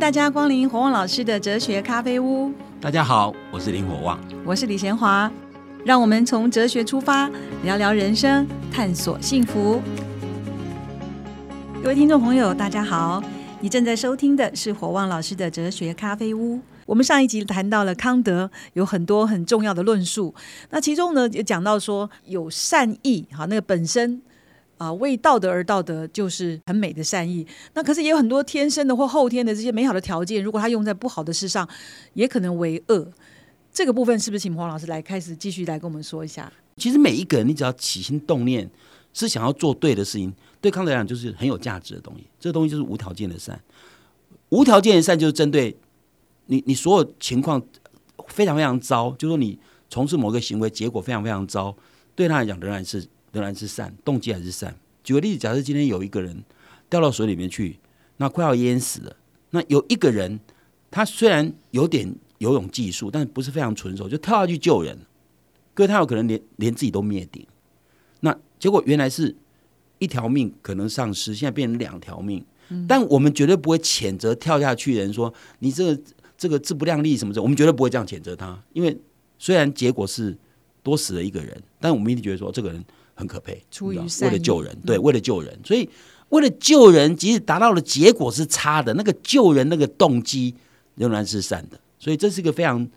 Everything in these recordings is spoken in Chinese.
大家光临火旺老师的哲学咖啡屋。大家好，我是林火旺，我是李贤华。让我们从哲学出发，聊聊人生，探索幸福。各位听众朋友，大家好，你正在收听的是火旺老师的哲学咖啡屋。我们上一集谈到了康德有很多很重要的论述，那其中呢也讲到说有善意，哈，那个本身。啊，为道德而道德就是很美的善意。那可是也有很多天生的或后天的这些美好的条件，如果他用在不好的事上，也可能为恶。这个部分是不是请黄老师来开始继续来跟我们说一下？其实每一个人，你只要起心动念是想要做对的事情，对康德来讲就是很有价值的东西。这个东西就是无条件的善。无条件的善就是针对你，你所有情况非常非常糟，就说你从事某个行为，结果非常非常糟，对他来讲仍然是。仍然是善，动机还是善。举个例子，假设今天有一个人掉到水里面去，那快要淹死了。那有一个人，他虽然有点游泳技术，但是不是非常纯熟，就跳下去救人。各位，他有可能连连自己都灭顶。那结果原来是一条命可能丧失，现在变成两条命。但我们绝对不会谴责跳下去的人说你这个这个自不量力什么的，我们绝对不会这样谴责他。因为虽然结果是多死了一个人，但我们一定觉得说这个人。很可悲，出于为了救人，对，为了救人，所以为了救人，即使达到了结果是差的，那个救人那个动机仍然是善的，所以这是一个非常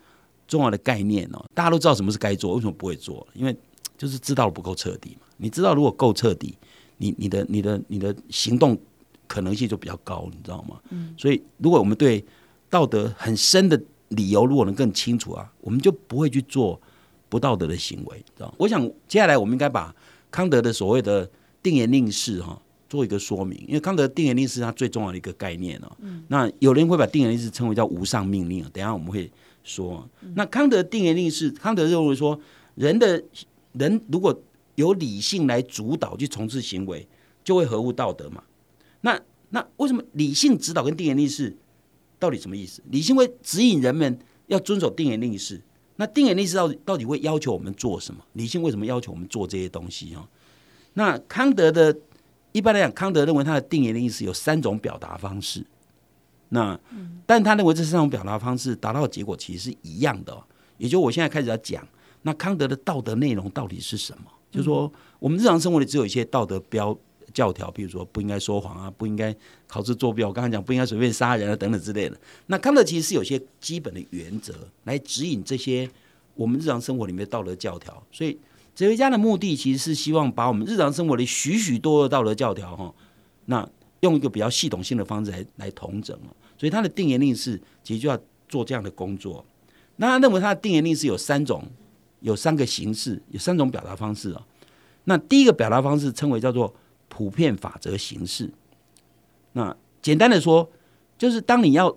重要的概念哦。大家都知道什么是该做，为什么不会做？因为就是知道不够彻底嘛。你知道如果够彻底，你你的你的你的行动可能性就比较高，你知道吗？嗯。所以如果我们对道德很深的理由如果能更清楚啊，我们就不会去做不道德的行为，知道我想接下来我们应该把。康德的所谓的定言令式哈，做一个说明，因为康德定言令是他最重要的一个概念哦。那有人会把定言令式称为叫无上命令，等下我们会说。那康德定言令式，康德认为说，人的人如果有理性来主导去从事行为，就会合乎道德嘛。那那为什么理性指导跟定言令式到底什么意思？理性会指引人们要遵守定言令式。那定言令是到底到底会要求我们做什么？理性为什么要求我们做这些东西啊？那康德的一般来讲，康德认为他的定言令是有三种表达方式。那但他认为这三种表达方式达到的结果其实是一样的。也就我现在开始要讲，那康德的道德内容到底是什么？就是说，我们日常生活里只有一些道德标。教条，比如说不应该说谎啊，不应该考试作弊。我刚才讲不应该随便杀人啊，等等之类的。那康德其实是有些基本的原则来指引这些我们日常生活里面的道德教条。所以哲学家的目的其实是希望把我们日常生活里许许多多道德教条哈，那用一个比较系统性的方式来来统整所以他的定言令是其实就要做这样的工作。那他认为他的定言令是有三种，有三个形式，有三种表达方式啊。那第一个表达方式称为叫做。普遍法则形式，那简单的说，就是当你要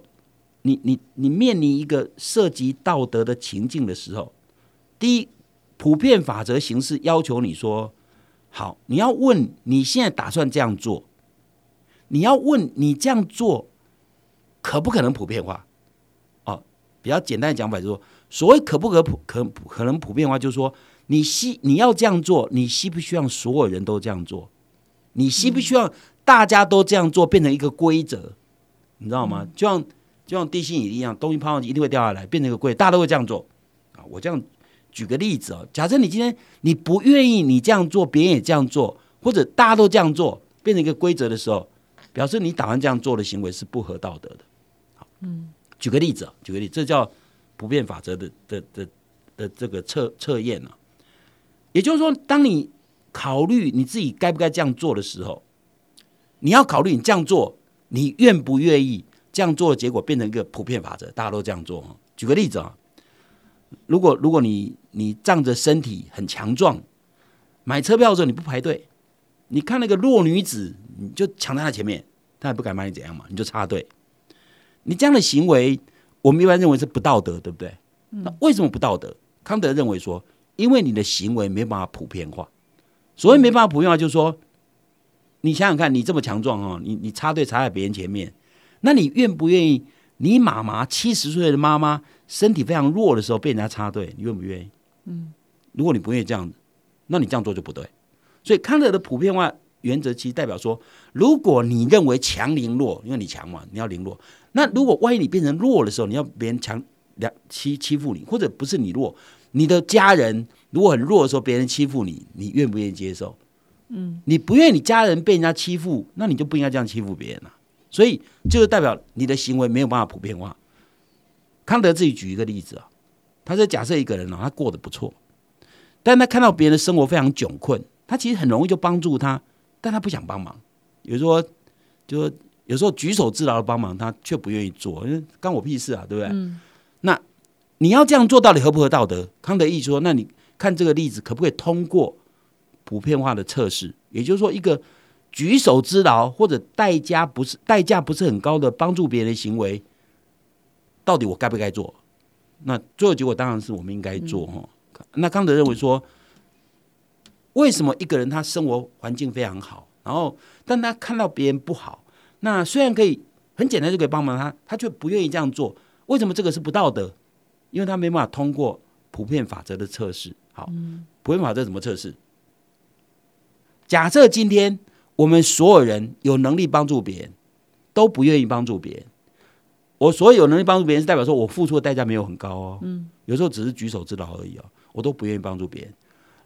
你你你面临一个涉及道德的情境的时候，第一，普遍法则形式要求你说，好，你要问你现在打算这样做，你要问你这样做可不可能普遍化？哦，比较简单的讲法就是说，所谓可不可普可可能普遍化，就是说你希你要这样做，你希不希望所有人都这样做？你希不希望大家都这样做，变成一个规则？你知道吗？就像就像地心引力一样，东西抛上去一定会掉下来，变成一个规，大家都会这样做啊！我这样举个例子哦，假设你今天你不愿意你这样做，别人也这样做，或者大家都这样做，变成一个规则的时候，表示你打算这样做的行为是不合道德的。好，嗯，举个例子啊，举个例，这叫不变法则的的的的这个测测验呢。也就是说，当你考虑你自己该不该这样做的时候，你要考虑你这样做，你愿不愿意这样做的结果变成一个普遍法则，大家都这样做。举个例子啊，如果如果你你仗着身体很强壮，买车票的时候你不排队，你看那个弱女子，你就抢在她前面，她也不敢把你怎样嘛，你就插队。你这样的行为，我们一般认为是不道德，对不对？那为什么不道德？康德认为说，因为你的行为没办法普遍化。所以没办法普遍化，就是说，你想想看，你这么强壮哦，你你插队插在别人前面，那你愿不愿意？你妈妈七十岁的妈妈身体非常弱的时候被人家插队，你愿不愿意？嗯，如果你不愿意这样，那你这样做就不对。所以康德的普遍化原则其实代表说，如果你认为强凌弱，因为你强嘛，你要凌弱。那如果万一你变成弱的时候，你要别人强两欺欺负你，或者不是你弱，你的家人如果很弱的时候，别人欺负你，你愿不愿意接受？嗯，你不愿意你家人被人家欺负，那你就不应该这样欺负别人了。所以就是代表你的行为没有办法普遍化。康德自己举一个例子啊，他是假设一个人啊，他过得不错，但他看到别人的生活非常窘困，他其实很容易就帮助他，但他不想帮忙。比如说，就说有时候举手之劳的帮忙，他却不愿意做，因为干我屁事啊，对不对？那你要这样做到底合不合道德？康德意说，那你看这个例子可不可以通过普遍化的测试？也就是说，一个举手之劳或者代价不是代价不是很高的帮助别人的行为。到底我该不该做？那最后结果当然是我们应该做哈。那康德认为说，为什么一个人他生活环境非常好，然后但他看到别人不好，那虽然可以很简单就可以帮忙他，他却不愿意这样做。为什么这个是不道德？因为他没办法通过普遍法则的测试。好，普遍法则怎么测试？假设今天我们所有人有能力帮助别人，都不愿意帮助别人。我所有有能力帮助别人，是代表说我付出的代价没有很高哦。嗯，有时候只是举手之劳而已哦，我都不愿意帮助别人。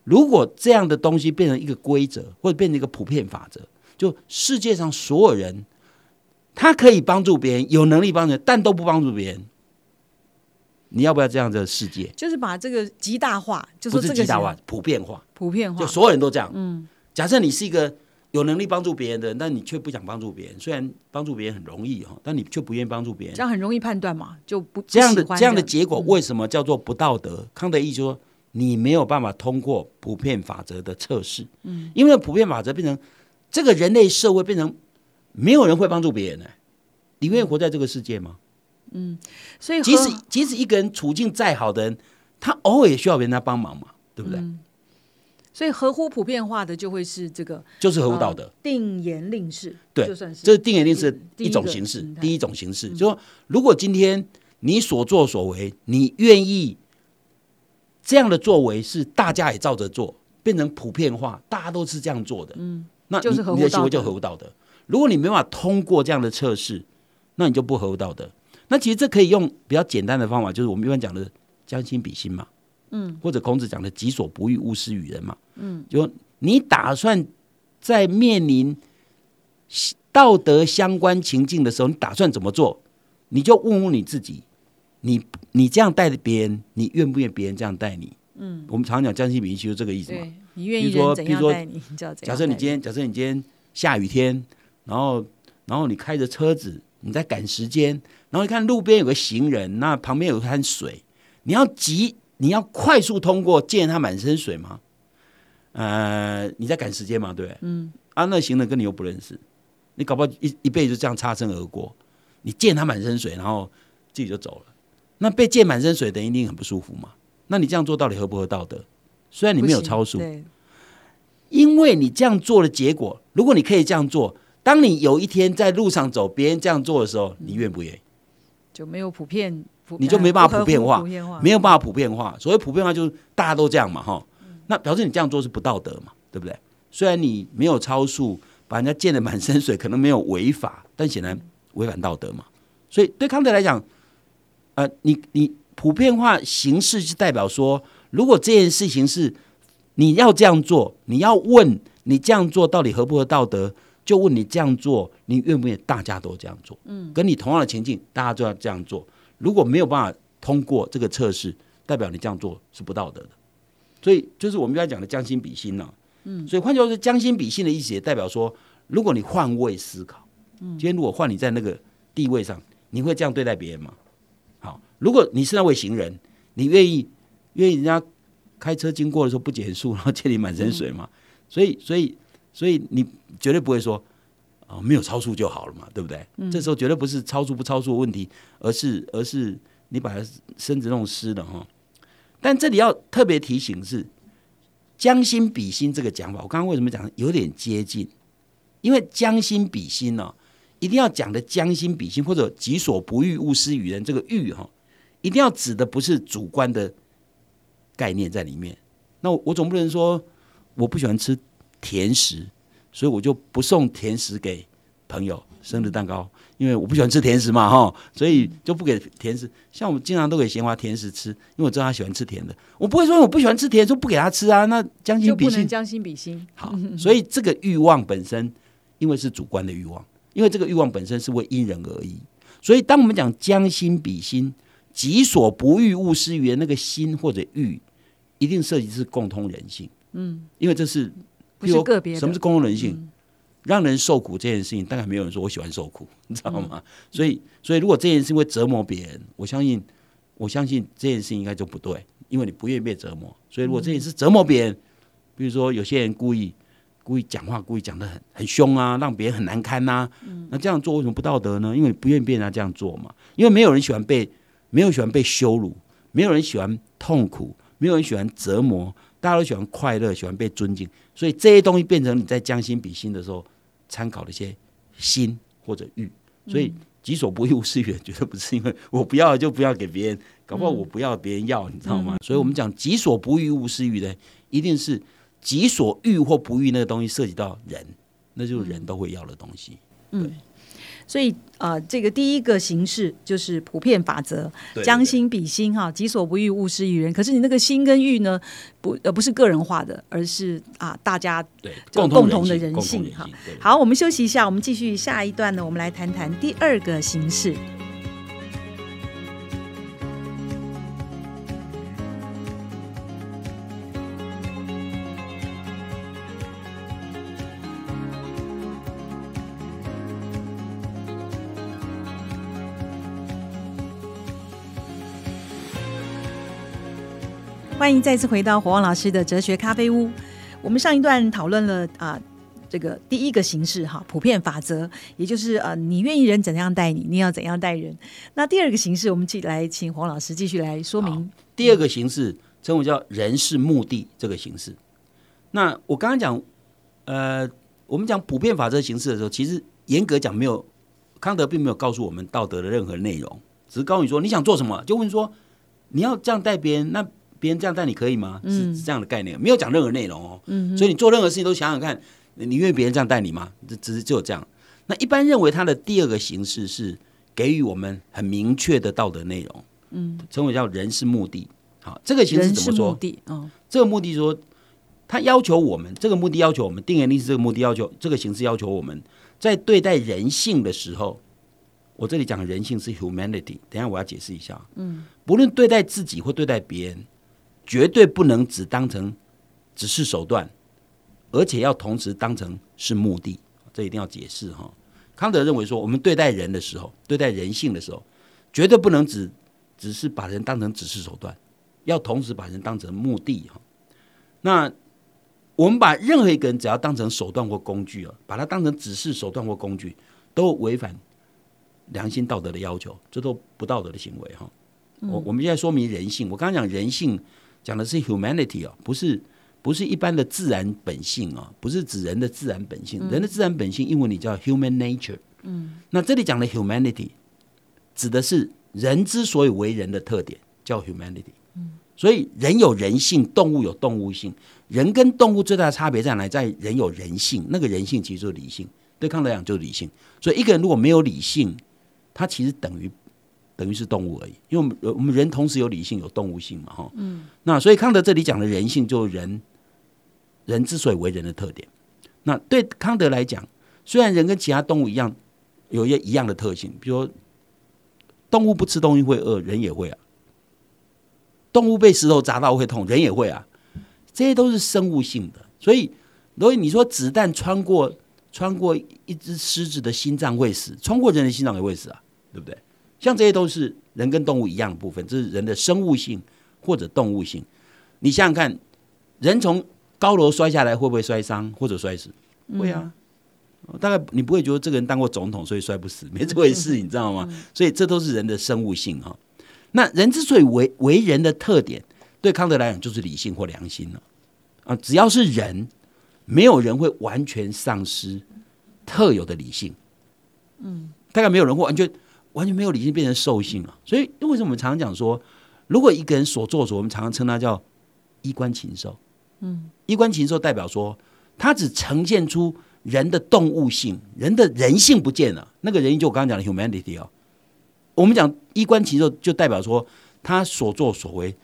如果这样的东西变成一个规则，或者变成一个普遍法则，就世界上所有人，他可以帮助别人，有能力帮助，但都不帮助别人。你要不要这样的世界？就是把这个极大化，就是这个极大化、普遍化、普遍化，就所有人都这样。嗯，假设你是一个。有能力帮助别人的，但你却不想帮助别人。虽然帮助别人很容易哈，但你却不愿意帮助别人。这样很容易判断嘛，就不这样的这样的结果，为什么叫做不道德？康德义说，你没有办法通过普遍法则的测试。嗯，因为普遍法则变成这个人类社会变成没有人会帮助别人呢？你愿意活在这个世界吗？嗯，所以即使即使一个人处境再好的人，他偶尔也需要别人家帮忙嘛，对不对？所以合乎普遍化的就会是这个，就是合乎道德。定言令式，对，就算是这是定言令式一种形式，第一种形式，就说如果今天你所作所为，你愿意这样的作为是大家也照着做，变成普遍化，大家都是这样做的，嗯，那你你的行为就合乎道德。如果你没办法通过这样的测试，那你就不合乎道德。那其实这可以用比较简单的方法，就是我们一般讲的将心比心嘛。嗯，或者孔子讲的“己所不欲，勿施于人”嘛。嗯，就你打算在面临道德相关情境的时候，你打算怎么做？你就问问你自己：你你这样待别人，你愿不愿意别人这样待你？嗯，我们常讲将心比心，就是这个意思嘛。你愿意人怎样待你？假设你今天，假设你今天下雨天，然后然后你开着车子，你在赶时间，然后你看路边有个行人，那旁边有一滩水，你要急。你要快速通过，溅他满身水吗？呃，你在赶时间嘛，对不对？嗯。啊，那行人跟你又不认识，你搞不好一一辈子这样擦身而过，你溅他满身水，然后自己就走了。那被溅满身水的一定很不舒服嘛？那你这样做到底合不合道德？虽然你没有超速，因为你这样做的结果，如果你可以这样做，当你有一天在路上走，别人这样做的时候，你愿不愿意？就没有普遍。你就没办法普遍化，没有办法普遍化。所谓普遍化，就是大家都这样嘛，哈。那表示你这样做是不道德嘛，对不对？虽然你没有超速，把人家溅得满身水，可能没有违法，但显然违反道德嘛。所以对康德来讲，呃，你你普遍化形式是代表说，如果这件事情是你要这样做，你要问你这样做到底合不合道德，就问你这样做，你愿不愿意大家都这样做？嗯，跟你同样的情境，大家都要这样做。如果没有办法通过这个测试，代表你这样做是不道德的，所以就是我们刚才讲的将心比心呢。嗯，所以换句话说，将心比心的意思也代表说，如果你换位思考，嗯，今天如果换你在那个地位上，你会这样对待别人吗？好，如果你是那位行人，你愿意愿意人家开车经过的时候不减速，然后溅你满身水吗？所以，所以，所以你绝对不会说。啊，没有超速就好了嘛，对不对？这时候绝对不是超速不超速的问题，而是而是你把身子弄湿了哈。但这里要特别提醒是将心比心这个讲法，我刚刚为什么讲有点接近？因为将心比心呢，一定要讲的将心比心，或者己所不欲，勿施于人。这个欲哈，一定要指的不是主观的概念在里面。那我总不能说我不喜欢吃甜食。所以我就不送甜食给朋友生日蛋糕，因为我不喜欢吃甜食嘛，哈，所以就不给甜食。像我们经常都给贤华甜食吃，因为我知道他喜欢吃甜的，我不会说我不喜欢吃甜，说不给他吃啊。那将心比心，将心比心。好，所以这个欲望本身，因为是主观的欲望，因为这个欲望本身是会因人而异。所以当我们讲将心比心，己所不欲，勿施于人，那个心或者欲，一定涉及是共通人性。嗯，因为这是。不是个别，什么是公共人性？让人受苦这件事情，大概没有人说我喜欢受苦，你知道吗？所以，所以如果这件事情会折磨别人，我相信，我相信这件事情应该就不对，因为你不愿意被折磨。所以，如果这件事折磨别人，比如说有些人故意故意讲话，故意讲的很很凶啊，让别人很难堪呐，那这样做为什么不道德呢？因为你不愿意被人家这样做嘛。因为没有人喜欢被，没有喜欢被羞辱，没有人喜欢痛苦，没有人喜欢折磨。大家都喜欢快乐，喜欢被尊敬，所以这些东西变成你在将心比心的时候参考的一些心或者欲。所以己所不欲，勿施于人，绝对不是因为我不要就不要给别人，搞不好我不要别人要，你知道吗？所以我们讲己所不欲，勿施于人，一定是己所欲或不欲那个东西涉及到人，那就是人都会要的东西。对。所以啊，这个第一个形式就是普遍法则，将心比心哈，己所不欲，勿施于人。可是你那个心跟欲呢，不呃不是个人化的，而是啊大家对共同的人性哈。好，我们休息一下，我们继续下一段呢，我们来谈谈第二个形式。欢迎再次回到火旺老师的哲学咖啡屋。我们上一段讨论了啊，这个第一个形式哈，普遍法则，也就是呃，你愿意人怎样待你，你要怎样待人。那第二个形式，我们继来请黄老师继续来说明。第二个形式称为叫人是目的这个形式。那我刚刚讲，呃，我们讲普遍法则形式的时候，其实严格讲没有康德并没有告诉我们道德的任何内容，只是告诉你说你想做什么，就问说你要这样待别人那。别人这样待你可以吗？是这样的概念，没有讲任何内容哦。嗯所以你做任何事情都想想看，你愿意别人这样待你吗？这只是只有这样。那一般认为他的第二个形式是给予我们很明确的道德内容，嗯，称为叫人是目的。好，这个形式怎么说？目的哦，这个目的说，他要求我们，这个目的要求我们，定言力是这个目的要求，这个形式要求我们在对待人性的时候，我这里讲人性是 humanity，等下我要解释一下。嗯，不论对待自己或对待别人。绝对不能只当成只是手段，而且要同时当成是目的，这一定要解释哈。康德认为说，我们对待人的时候，对待人性的时候，绝对不能只只是把人当成只是手段，要同时把人当成目的哈。那我们把任何一个人只要当成手段或工具啊，把它当成只是手段或工具，都违反良心道德的要求，这都不道德的行为哈。我我们现在说明人性，我刚刚讲人性。讲的是 humanity 哦，不是不是一般的自然本性哦，不是指人的自然本性。人的自然本性，英文里叫 human nature。嗯，那这里讲的 humanity 指的是人之所以为人的特点，叫 humanity。嗯，所以人有人性，动物有动物性。人跟动物最大的差别在哪？在人有人性，那个人性其实就是理性。对康德讲就是理性。所以一个人如果没有理性，他其实等于。等于是动物而已，因为我们我们人同时有理性有动物性嘛，哈，嗯，那所以康德这里讲的人性，就是人人之所以为人的特点。那对康德来讲，虽然人跟其他动物一样有一些一样的特性，比如说动物不吃东西会饿，人也会啊；动物被石头砸到会痛，人也会啊。这些都是生物性的，所以所以你说子弹穿过穿过一只狮子的心脏会死，穿过人的心脏也会死啊，对不对？像这些都是人跟动物一样的部分，这是人的生物性或者动物性。你想想看，人从高楼摔下来会不会摔伤或者摔死？会啊。大概你不会觉得这个人当过总统所以摔不死，没这回事，你知道吗？所以这都是人的生物性啊。那人之所以为为人的特点，对康德来讲就是理性或良心了啊。只要是人，没有人会完全丧失特有的理性。嗯，大概没有人会完全。完全没有理性变成兽性了，所以为什么我们常常讲说，如果一个人所作所，我们常常称他叫衣冠禽兽。嗯，衣冠禽兽代表说，他只呈现出人的动物性，人的人性不见了。那个人就我刚刚讲的 humanity 哦，我们讲衣冠禽兽，就代表说他所作所为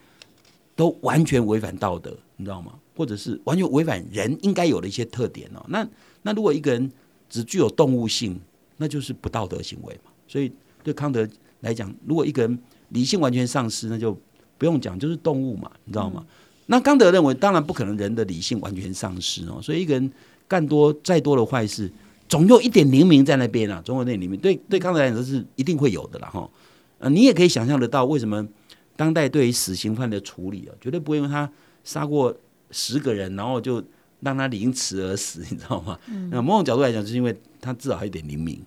都完全违反道德，你知道吗？或者是完全违反人应该有的一些特点哦。那那如果一个人只具有动物性，那就是不道德行为嘛。所以对康德来讲，如果一个人理性完全丧失，那就不用讲，就是动物嘛，你知道吗？那康德认为，当然不可能人的理性完全丧失哦。所以一个人干多再多的坏事，总有一点灵明在那边啊，总有那里面。对对，康德来讲是一定会有的啦哈。呃，你也可以想象得到，为什么当代对于死刑犯的处理啊，绝对不会因为他杀过。十个人，然后就让他凌迟而死，你知道吗？那某种角度来讲，就是因为他至少还有点灵敏，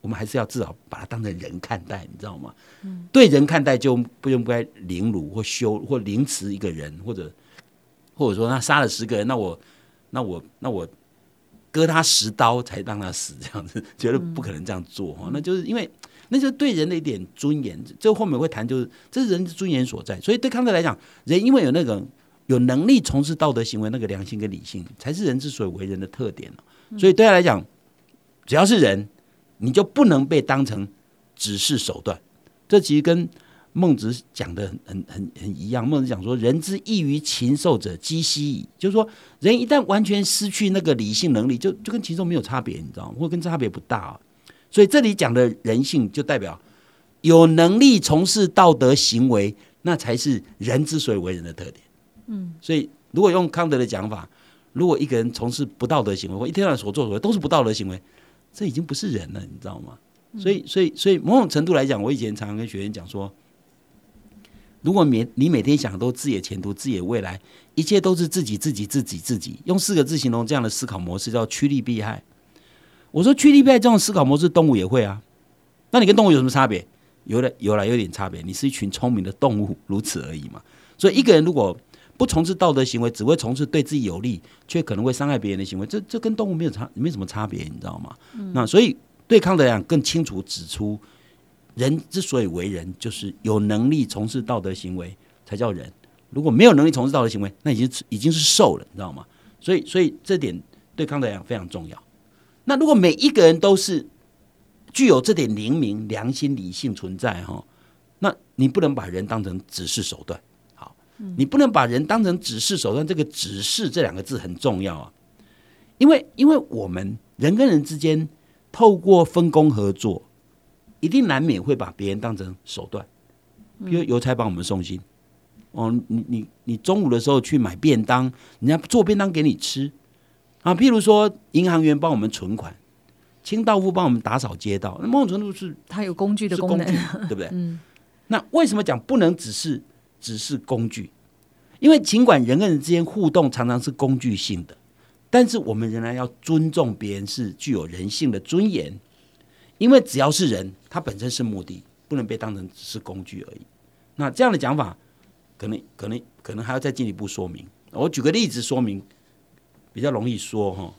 我们还是要至少把他当成人看待，你知道吗？对人看待就不用不该凌辱或羞或凌迟一个人，或者或者说他杀了十个人，那我那我那我割他十刀才让他死，这样子 绝对不可能这样做哈。那就是因为那就是对人的一点尊严，这后面会谈，就是这是人的尊严所在。所以对康德来讲，人因为有那个。有能力从事道德行为，那个良心跟理性，才是人之所以为人的特点所以对他来讲，只要是人，你就不能被当成只是手段。这其实跟孟子讲的很很很一样。孟子讲说：“人之异于禽兽者，鸡息矣。”就是说，人一旦完全失去那个理性能力，就就跟禽兽没有差别，你知道吗？或跟差别不大啊。所以这里讲的人性，就代表有能力从事道德行为，那才是人之所以为人的特点。嗯，所以如果用康德的讲法，如果一个人从事不道德行为，或一天到晚所作所为都是不道德行为，这已经不是人了，你知道吗？所以，所以，所以某种程度来讲，我以前常常跟学员讲说，如果每你每天想都自己的前途、自己的未来，一切都是自己、自己、自己、自己，用四个字形容这样的思考模式叫趋利避害。我说趋利避害这种思考模式，动物也会啊。那你跟动物有什么差别？有了，有了，有点差别。你是一群聪明的动物，如此而已嘛。所以一个人如果不从事道德行为，只会从事对自己有利却可能会伤害别人的行为，这这跟动物没有差，没什么差别，你知道吗？那所以对康德讲更清楚指出，人之所以为人，就是有能力从事道德行为才叫人。如果没有能力从事道德行为，那已经已经是兽了，你知道吗？所以所以这点对康德讲非常重要。那如果每一个人都是具有这点灵明、良心、理性存在哈，那你不能把人当成只是手段。你不能把人当成指示手段，这个“指示”这两个字很重要啊，因为因为我们人跟人之间透过分工合作，一定难免会把别人当成手段。比如邮差帮我们送信，哦，你你你中午的时候去买便当，人家做便当给你吃啊。譬如说，银行员帮我们存款，清道夫帮我们打扫街道，那某种程度是他有工具的功能，对不对？嗯。那为什么讲不能只是？只是工具，因为尽管人跟人之间互动常常是工具性的，但是我们仍然要尊重别人是具有人性的尊严。因为只要是人，他本身是目的，不能被当成只是工具而已。那这样的讲法，可能可能可能还要再进一步说明。我举个例子说明，比较容易说哈。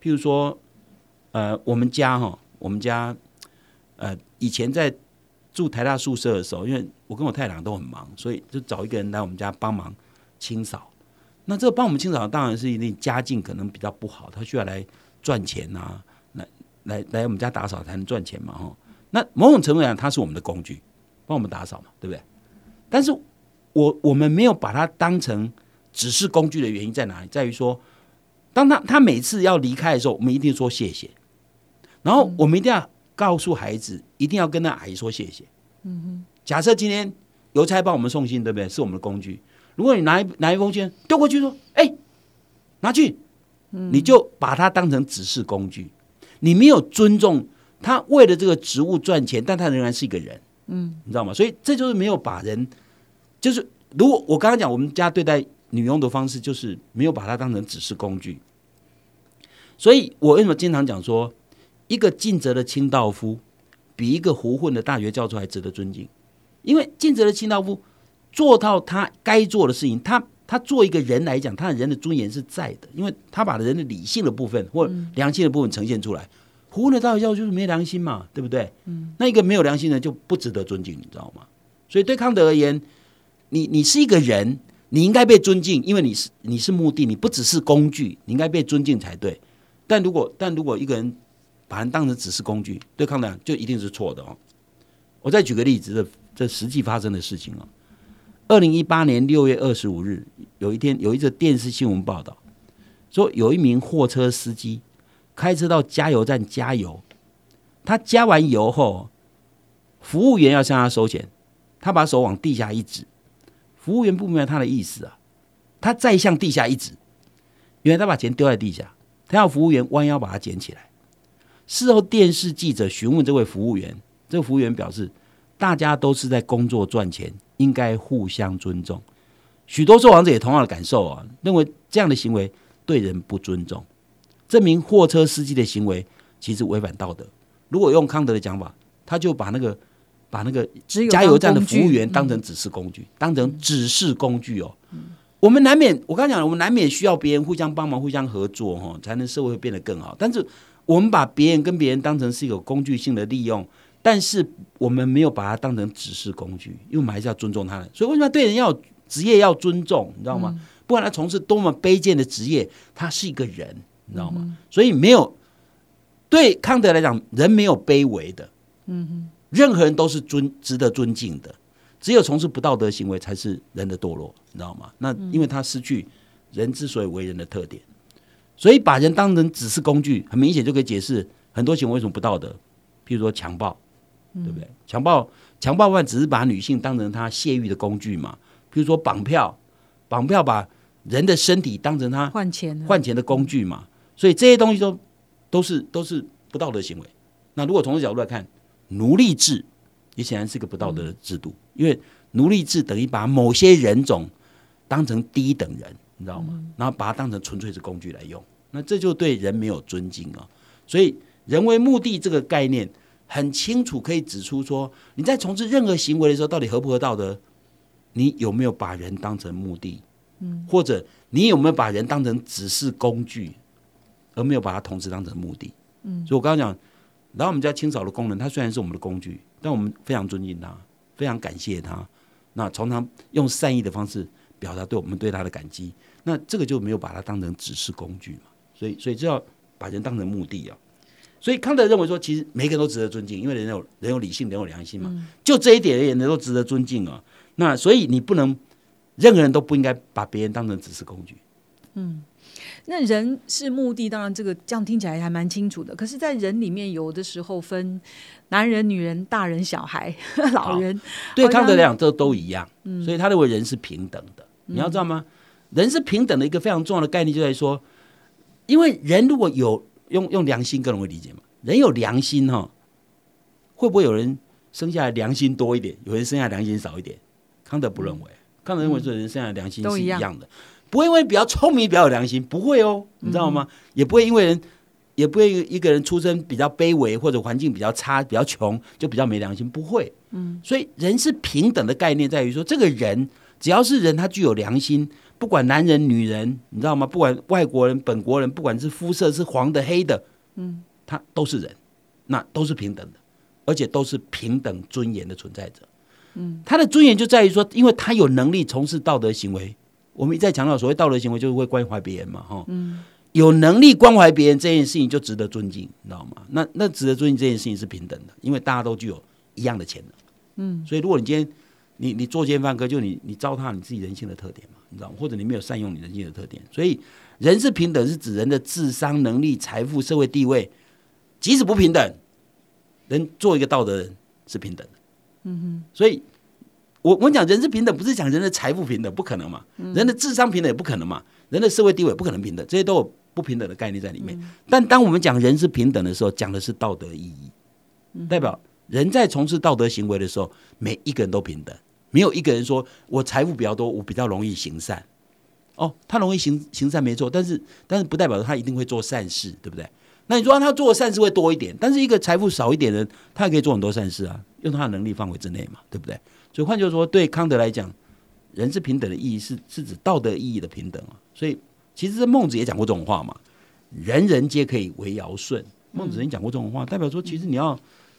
譬如说，呃，我们家哈，我们家，呃，以前在。住台大宿舍的时候，因为我跟我太太都很忙，所以就找一个人来我们家帮忙清扫。那这个帮我们清扫，当然是一定家境可能比较不好，他需要来赚钱呐，来来来我们家打扫才能赚钱嘛，哈。那某种程度讲，他是我们的工具，帮我们打扫嘛，对不对？但是我我们没有把它当成只是工具的原因在哪里？在于说，当他他每次要离开的时候，我们一定说谢谢，然后我们一定要。告诉孩子一定要跟那阿姨说谢谢。嗯哼。假设今天邮差帮我们送信，对不对？是我们的工具。如果你拿一拿一封信丢过去，说：“哎，拿去。”你就把它当成只是工具，你没有尊重他为了这个职务赚钱，但他仍然是一个人。嗯，你知道吗？所以这就是没有把人，就是如果我刚刚讲我们家对待女佣的方式，就是没有把它当成只是工具。所以我为什么经常讲说？一个尽责的清道夫，比一个胡混的大学教授还值得尊敬，因为尽责的清道夫做到他该做的事情，他他做一个人来讲，他的人的尊严是在的，因为他把人的理性的部分或良心的部分呈现出来。胡混的大学教就是没良心嘛，对不对？嗯，那一个没有良心的就不值得尊敬，你知道吗？所以对康德而言，你你是一个人，你应该被尊敬，因为你是你是目的，你不只是工具，你应该被尊敬才对。但如果但如果一个人把人当成只是工具，对康德讲就一定是错的哦。我再举个例子，这实际发生的事情哦。二零一八年六月二十五日，有一天有一则电视新闻报道，说有一名货车司机开车到加油站加油，他加完油后，服务员要向他收钱，他把手往地下一指，服务员不明白他的意思啊，他再向地下一指，原来他把钱丢在地下，他要服务员弯腰把它捡起来。事后电视记者询问这位服务员，这个服务员表示，大家都是在工作赚钱。应该互相尊重。许多受访者也同样的感受啊，认为这样的行为对人不尊重。这名货车司机的行为其实违反道德。如果用康德的讲法，他就把那个把那个加油站的服务员当成只是工具，当成指示工具哦。我们难免，我刚讲了，我们难免需要别人互相帮忙、互相合作哈，才能社会会变得更好。但是我们把别人跟别人当成是一个工具性的利用。但是我们没有把它当成指示工具，因为我们还是要尊重他人。所以为什么对人要职业要尊重？你知道吗？不管他从事多么卑贱的职业，他是一个人，你知道吗？所以没有对康德来讲，人没有卑微的，嗯哼，任何人都是尊值得尊敬的。只有从事不道德行为，才是人的堕落，你知道吗？那因为他失去人之所以为人的特点，所以把人当成只是工具，很明显就可以解释很多行为为什么不道德，譬如说强暴。对不对？强暴强暴犯只是把女性当成他泄欲的工具嘛？比如说绑票，绑票把人的身体当成他换钱换钱的工具嘛？所以这些东西都都是都是不道德行为。那如果从这角度来看，奴隶制也显然是个不道德的制度，因为奴隶制等于把某些人种当成低等人，你知道吗？然后把它当成纯粹是工具来用，那这就对人没有尊敬啊！所以人为目的这个概念。很清楚可以指出说，你在从事任何行为的时候，到底合不合道德？你有没有把人当成目的？嗯，或者你有没有把人当成只是工具，而没有把它同时当成目的？嗯，所以我刚刚讲，来我们家清扫的工人，他虽然是我们的工具，但我们非常尊敬他，非常感谢他。那常常用善意的方式表达对我们对他的感激。那这个就没有把它当成只是工具嘛？所以，所以就要把人当成目的啊。所以康德认为说，其实每个人都值得尊敬，因为人有人有理性，人有良心嘛。就这一点而言，人都值得尊敬啊。那所以你不能，任何人都不应该把别人当成只是工具。嗯，那人是目的，当然这个这样听起来还蛮清楚的。可是，在人里面，有的时候分男人、女人、大人、小孩、老人，对康德来讲，这都一样。所以他认为人是平等的。你要知道吗？人是平等的一个非常重要的概念，就在说，因为人如果有。用用良心更容易理解嘛？人有良心哈，会不会有人生下来良心多一点，有人生下来良心少一点？康德不认为，康德认为说人生下来良心是一样的，不会因为比较聪明比较有良心，不会哦，你知道吗？也不会因为人，也不会一个人出生比较卑微或者环境比较差、比较穷就比较没良心，不会。嗯，所以人是平等的概念在于说，这个人只要是人，他具有良心。不管男人女人，你知道吗？不管外国人、本国人，不管是肤色是黄的、黑的，嗯，他都是人，那都是平等的，而且都是平等尊严的存在者。嗯，他的尊严就在于说，因为他有能力从事道德行为。我们一再强调，所谓道德行为就是会关怀别人嘛，哈，嗯，有能力关怀别人这件事情就值得尊敬，你知道吗？那那值得尊敬这件事情是平等的，因为大家都具有一样的潜能。嗯，所以如果你今天你你作奸犯科，就你你糟蹋你自己人性的特点嘛。你知道，或者你没有善用你人性的特点，所以人是平等，是指人的智商、能力、财富、社会地位，即使不平等，人做一个道德人是平等的。嗯哼，所以我我讲人是平等，不是讲人的财富平等，不可能嘛？人的智商平等也不可能嘛？人的社会地位不可能平等，这些都有不平等的概念在里面。但当我们讲人是平等的时候，讲的是道德意义，代表人在从事道德行为的时候，每一个人都平等。没有一个人说我财富比较多，我比较容易行善。哦，他容易行行善没错，但是但是不代表他一定会做善事，对不对？那你说他做的善事会多一点，但是一个财富少一点的人，他也可以做很多善事啊，用他的能力范围之内嘛，对不对？所以换句话说，对康德来讲，人是平等的意义是是指道德意义的平等啊。所以其实孟子也讲过这种话嘛，人人皆可以为尧舜。孟子也讲过这种话，代表说其实你要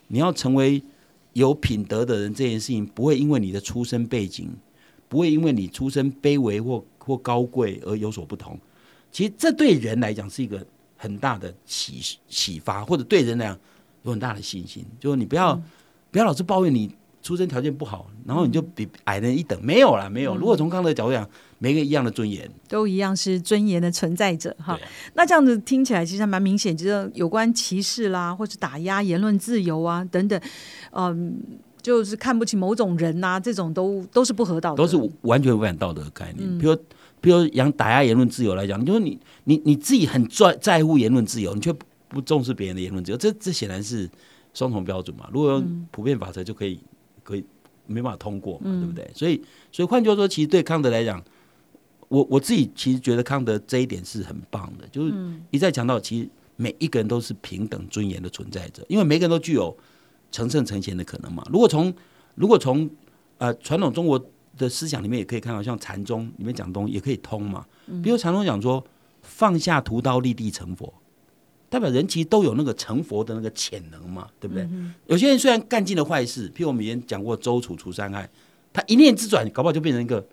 你要成为。有品德的人，这件事情不会因为你的出身背景，不会因为你出身卑微或或高贵而有所不同。其实这对人来讲是一个很很大的启启发，或者对人来讲有很大的信心。就是你不要、不要老是抱怨你出生条件不好，然后你就比矮人一等，没有啦，没有。如果从康德的角度讲，每个一样的尊严，都一样是尊严的存在者哈。那这样子听起来其实还蛮明显，就是有关歧视啦，或者打压言论自由啊等等，嗯，就是看不起某种人呐、这种都都是不合道德的，都是完全违反道德的概念。嗯。比如，比如讲打压言论自由来讲，就是你你你自己很在在乎言论自由，你却不重视别人的言论自由，这这显然是双重标准嘛。如果用普遍法则就可以可以没办法通过嘛，嗯。对不对？所以所以换句话说，其实对康德来讲，我我自己其实觉得康德这一点是很棒的，就是嗯一再强调，其实每一个人都是平等尊严的存在者，因为每个人都具有成圣成贤的可能嘛。如果从如果从呃传统中国的思想里面也可以看到，像禅宗里面讲的东西也可以通嘛。比如禅宗讲说放下屠刀立地成佛，代表人其实都有那个成佛的那个潜能嘛，对不对？有些人虽然干尽了坏事，譬如我们以前讲过周楚除三害，他一念之转，搞不好就变成一个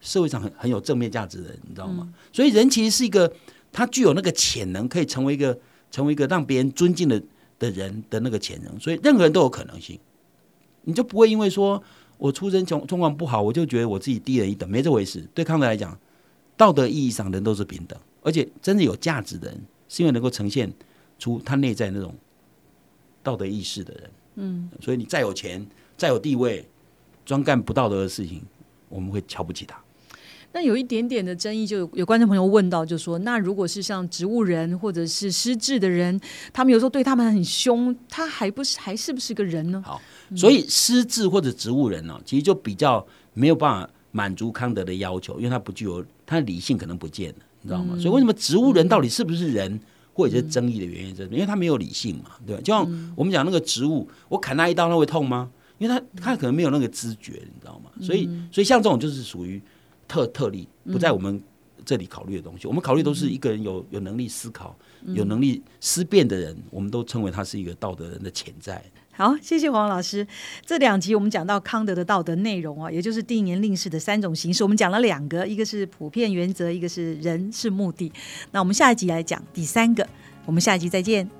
社会上很很有正面价值的人，你知道吗？所以人其实是一个他具有那个潜能，可以成为一个成为一个让别人尊敬的的人的那个潜能，所以任何人都有可能性。你就不会因为说我出身穷状况不好，我就觉得我自己低人一等，没这回事。对康德来讲，道德意义上人都是平等，而且真正有价值的人，是因为能够呈现出他内在那种道德意识的人。嗯，所以你再有钱、再有地位，专干不道德的事情，我们会瞧不起他。那有一点点的争议，就有有观众朋友问到，就说那如果是像植物人或者是失智的人，他们有时候对他们很凶，他还不是还是不是个人呢？好，所以失智或者植物人呢、其实就比较没有办法满足康德的要求，因为他不具有他的理性可能不见了，你知道吗？所以为什么植物人到底是不是人，或者是争议的原因在因为他没有理性嘛，对吧？就像我们讲那个植物，我砍他一刀，他会痛吗？因为他他可能没有那个知觉，你知道吗？所以所以像这种就是属于特特例，不在我们这里考虑的东西。我们考虑都是一个人有有能力思考、有能力思辨的人，我们都称为他是一个道德人的潜在。好，谢谢黄老师。这两集我们讲到康德的道德内容啊，也就是定言令式的三种形式，我们讲了两个，一个是普遍原则，一个是人是目的。那我们下一集来讲第三个，我们下一集再见。